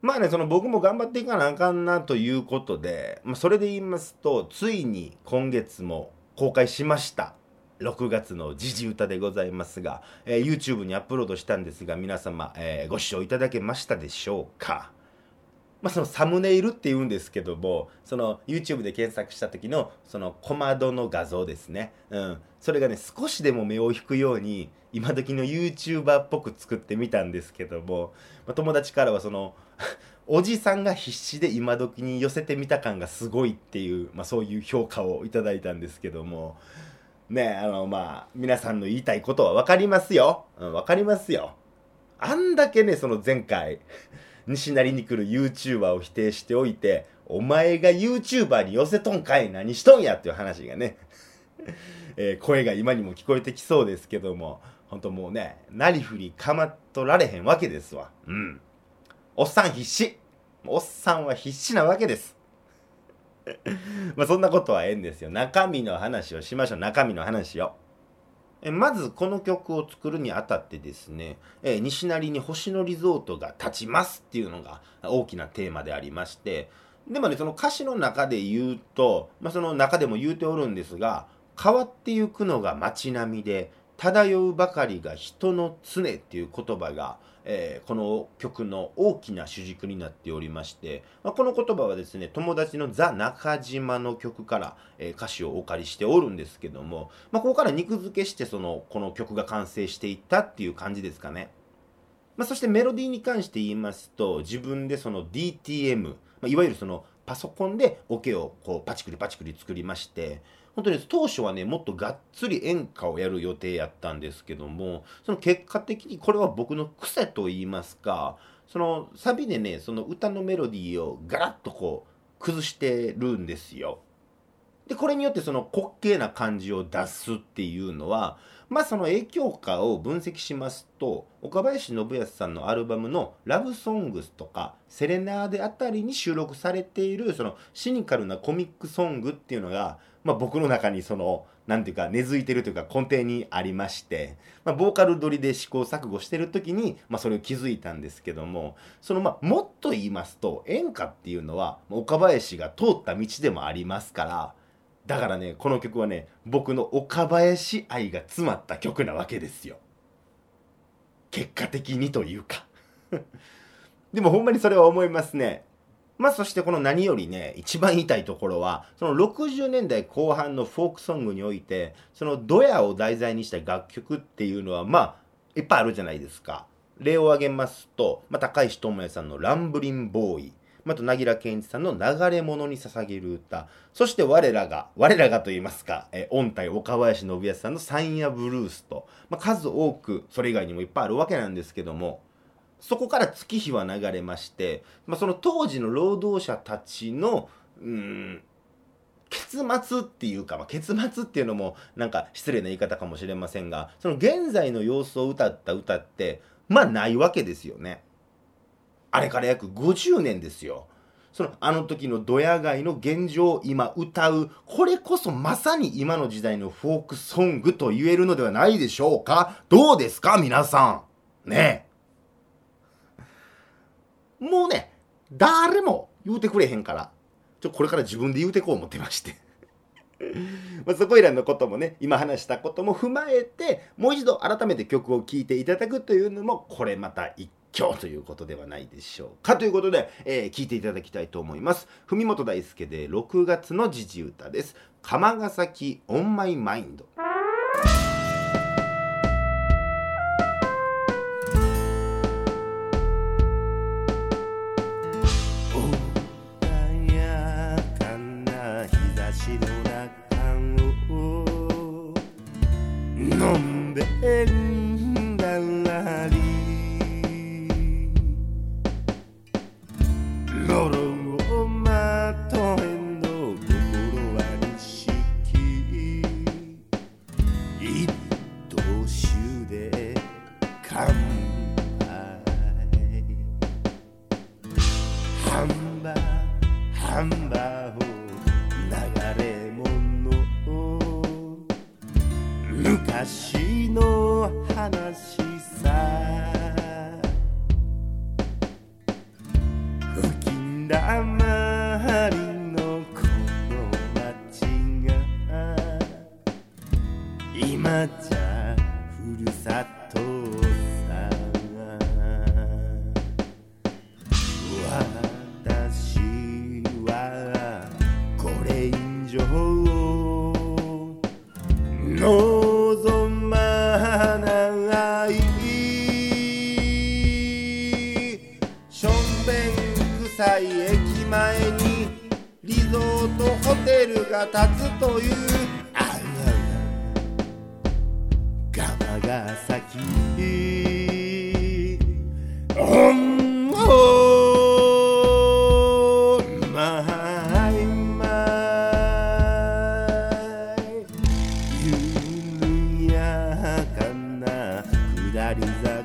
まあね、その僕も頑張っていかなあかんなということで、まあ、それで言いますと、ついに今月も公開しました。6月の時事歌でございますが、えー、YouTube にアップロードしたんですが、皆様、えー、ご視聴いただけましたでしょうか？まあ、そのサムネイルって言うんですけども、その YouTube で検索した時のその小窓の画像ですね。うん。それがね、少しでも目を引くように、今時の YouTuber っぽく作ってみたんですけども、まあ、友達からはその おじさんが必死で今時に寄せてみた感がすごいっていう、まあ、そういう評価をいただいたんですけども、ねあのまあ皆さんの言いたいことは分かりますよ、うん、分かりますよあんだけねその前回西成に来る YouTuber を否定しておいてお前が YouTuber に寄せとんかい何しとんやっていう話がね。えー、声が今にも聞こえてきそうですけども本当もうねなりふり構っとられへんわけですわ。うん。おっさん必死。おっさんは必死なわけです。まあそんなことはええんですよ。中身の話をしましょう。中身の話を。えまずこの曲を作るにあたってですね、え西成に星野リゾートが立ちますっていうのが大きなテーマでありましてでもねその歌詞の中で言うと、まあ、その中でも言うておるんですが変わってゆくのが街並みで漂うばかりが人の常っていう言葉がえー、この曲の大きな主軸になっておりまして、まあ、この言葉はですね友達のザ・中島の曲から、えー、歌詞をお借りしておるんですけども、まあ、ここから肉付けしてそのこの曲が完成していったっていう感じですかね。まあ、そしてメロディーに関して言いますと自分でその DTM、ま、いわゆるそのパソコンでオケをこうパチクリパチクリ作りまして本当に当初はね、もっとがっつり演歌をやる予定やったんですけども、その結果的にこれは僕の癖と言いますか、そのサビでね、その歌のメロディーをガラッとこう崩してるんですよ。で、これによってその滑稽な感じを出すっていうのは、まあその影響下を分析しますと、岡林信康さんのアルバムのラブソングスとかセレナーデあたりに収録されているそのシニカルなコミックソングっていうのがまあ、僕の中にその何ていうか根付いてるというか根底にありまして、まあ、ボーカル取りで試行錯誤してる時に、まあ、それを気づいたんですけどもそのまあもっと言いますと演歌っていうのは岡林が通った道でもありますからだからねこの曲はね僕の岡林愛が詰まった曲なわけですよ。結果的にというか でもほんまにそれは思いますね。まあそしてこの何よりね、一番言いたいところは、その60年代後半のフォークソングにおいて、そのドヤを題材にした楽曲っていうのは、まあ、いっぱいあるじゃないですか。例を挙げますと、まあ、高石智也さんのランブリンボーイ、また、凪良健一さんの流れ物に捧げる歌、そして我らが、我らがと言いますか、え音体岡林信康さんのサインやブルースと、まあ、数多く、それ以外にもいっぱいあるわけなんですけども、そこから月日は流れまして、まあ、その当時の労働者たちの、うん、結末っていうか、まあ、結末っていうのもなんか失礼な言い方かもしれませんが、その現在の様子を歌った歌って、まあないわけですよね。あれから約50年ですよ。そのあの時のドヤ街の現状を今歌う、これこそまさに今の時代のフォークソングと言えるのではないでしょうかどうですか皆さん。ねえ。もうね、誰も言うてくれへんから、ちょ、これから自分で言うてこう思ってまして まあそこいらのこともね、今話したことも踏まえて、もう一度改めて曲を聴いていただくというのも、これまた一挙ということではないでしょうか。ということで、えー、聞いていただきたいと思います。文本大輔で6月の時事歌です。釜ヶ崎オンマイマインド。昔の話さ。が建つという。あららガマが先。オンオーマイマイ緩やかな下り坂。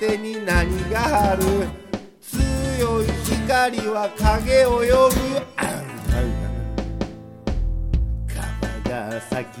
手に何がある？強い光は影を呼ぶ。あん川が咲き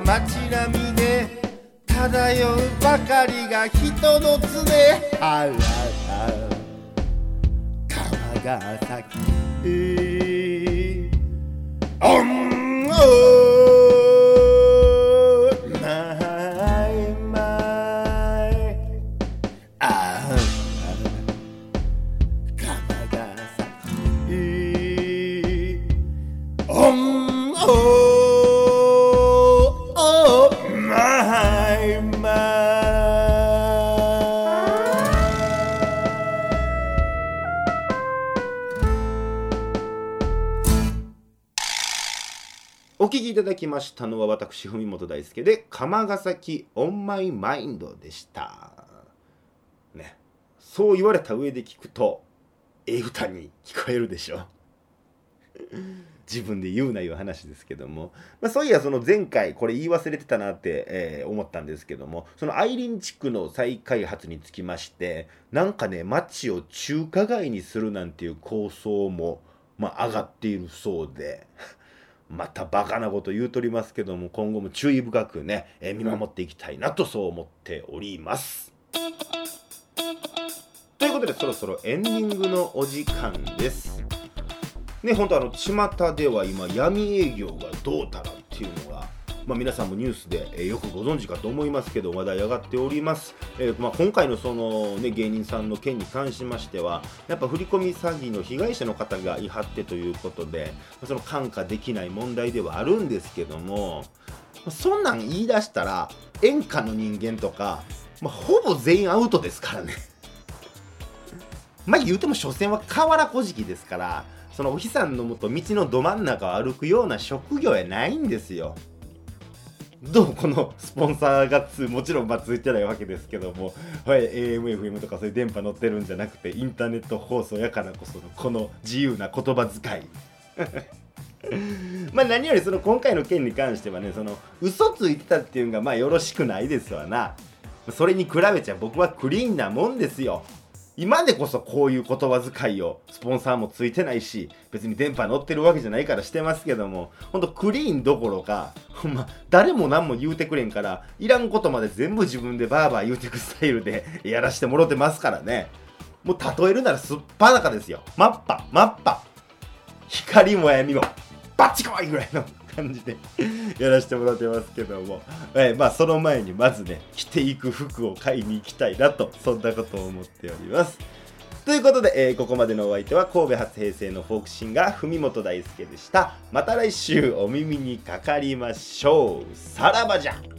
街並みで漂うばかりが人の常。あらら。川が咲き。オンオー。お聞きいただきましたのは私文本大輔で「釜ヶ崎オンマイマインド」でした。ね。そう言われた上で聞くとええ歌に聞こえるでしょ。自分で言うないう話ですけども、まあ、そういやその前回これ言い忘れてたなって、えー思ったんですけどもその愛林地区の再開発につきましてなんかね町を中華街にするなんていう構想も、まあ、上がっているそうで。またバカなこと言うとりますけども今後も注意深くね、えー見守っていきたいなとそう思っております。ということでそろそろエンディングのお時間です。ね本当あの巷では今闇営業がどうたらっていうの、まあ、皆さんもニュースで、えよくご存知かと思いますけど話題上がっております、えまあ、今回のその、ね、芸人さんの件に関しましてはやっぱ振り込み詐欺の被害者の方がいはってということで、まその看過できない問題ではあるんですけども、まそんなん言い出したら演歌の人間とか、まあ、ほぼ全員アウトですからね。まあ言うても所詮は河原小敷ですからそのお日さんのもと道のど真ん中を歩くような職業やないんですよ。どうこのスポンサーがつもちろんまあついてないわけですけども、はい、AMFM とかそういう電波乗ってるんじゃなくてインターネット放送やからこそのこの自由な言葉遣い。まあ何よりその今回の件に関してはねその嘘ついてたっていうのがまあよろしくないですわな。それに比べちゃ僕はクリーンなもんですよ。今でこそこういう言葉遣いをスポンサーもついてないし別に電波乗ってるわけじゃないからしてますけどもほんとクリーンどころかほんま誰も何も言うてくれんからいらんことまで全部自分でバーバー言うてくスタイルで やらしてもろてますからね。もう例えるならすっぱだかですよ。マッパマッパ。光も闇もバッチコイぐらいの感じで やらせてもらってますけども、えー、まあその前にまずね着ていく服を買いに行きたいなとそんなことを思っております。ということで、えー、ここまでのお相手は神戸初平成のフォークシンガー文本大輔でした。また来週お耳にかかりましょう。さらばじゃ。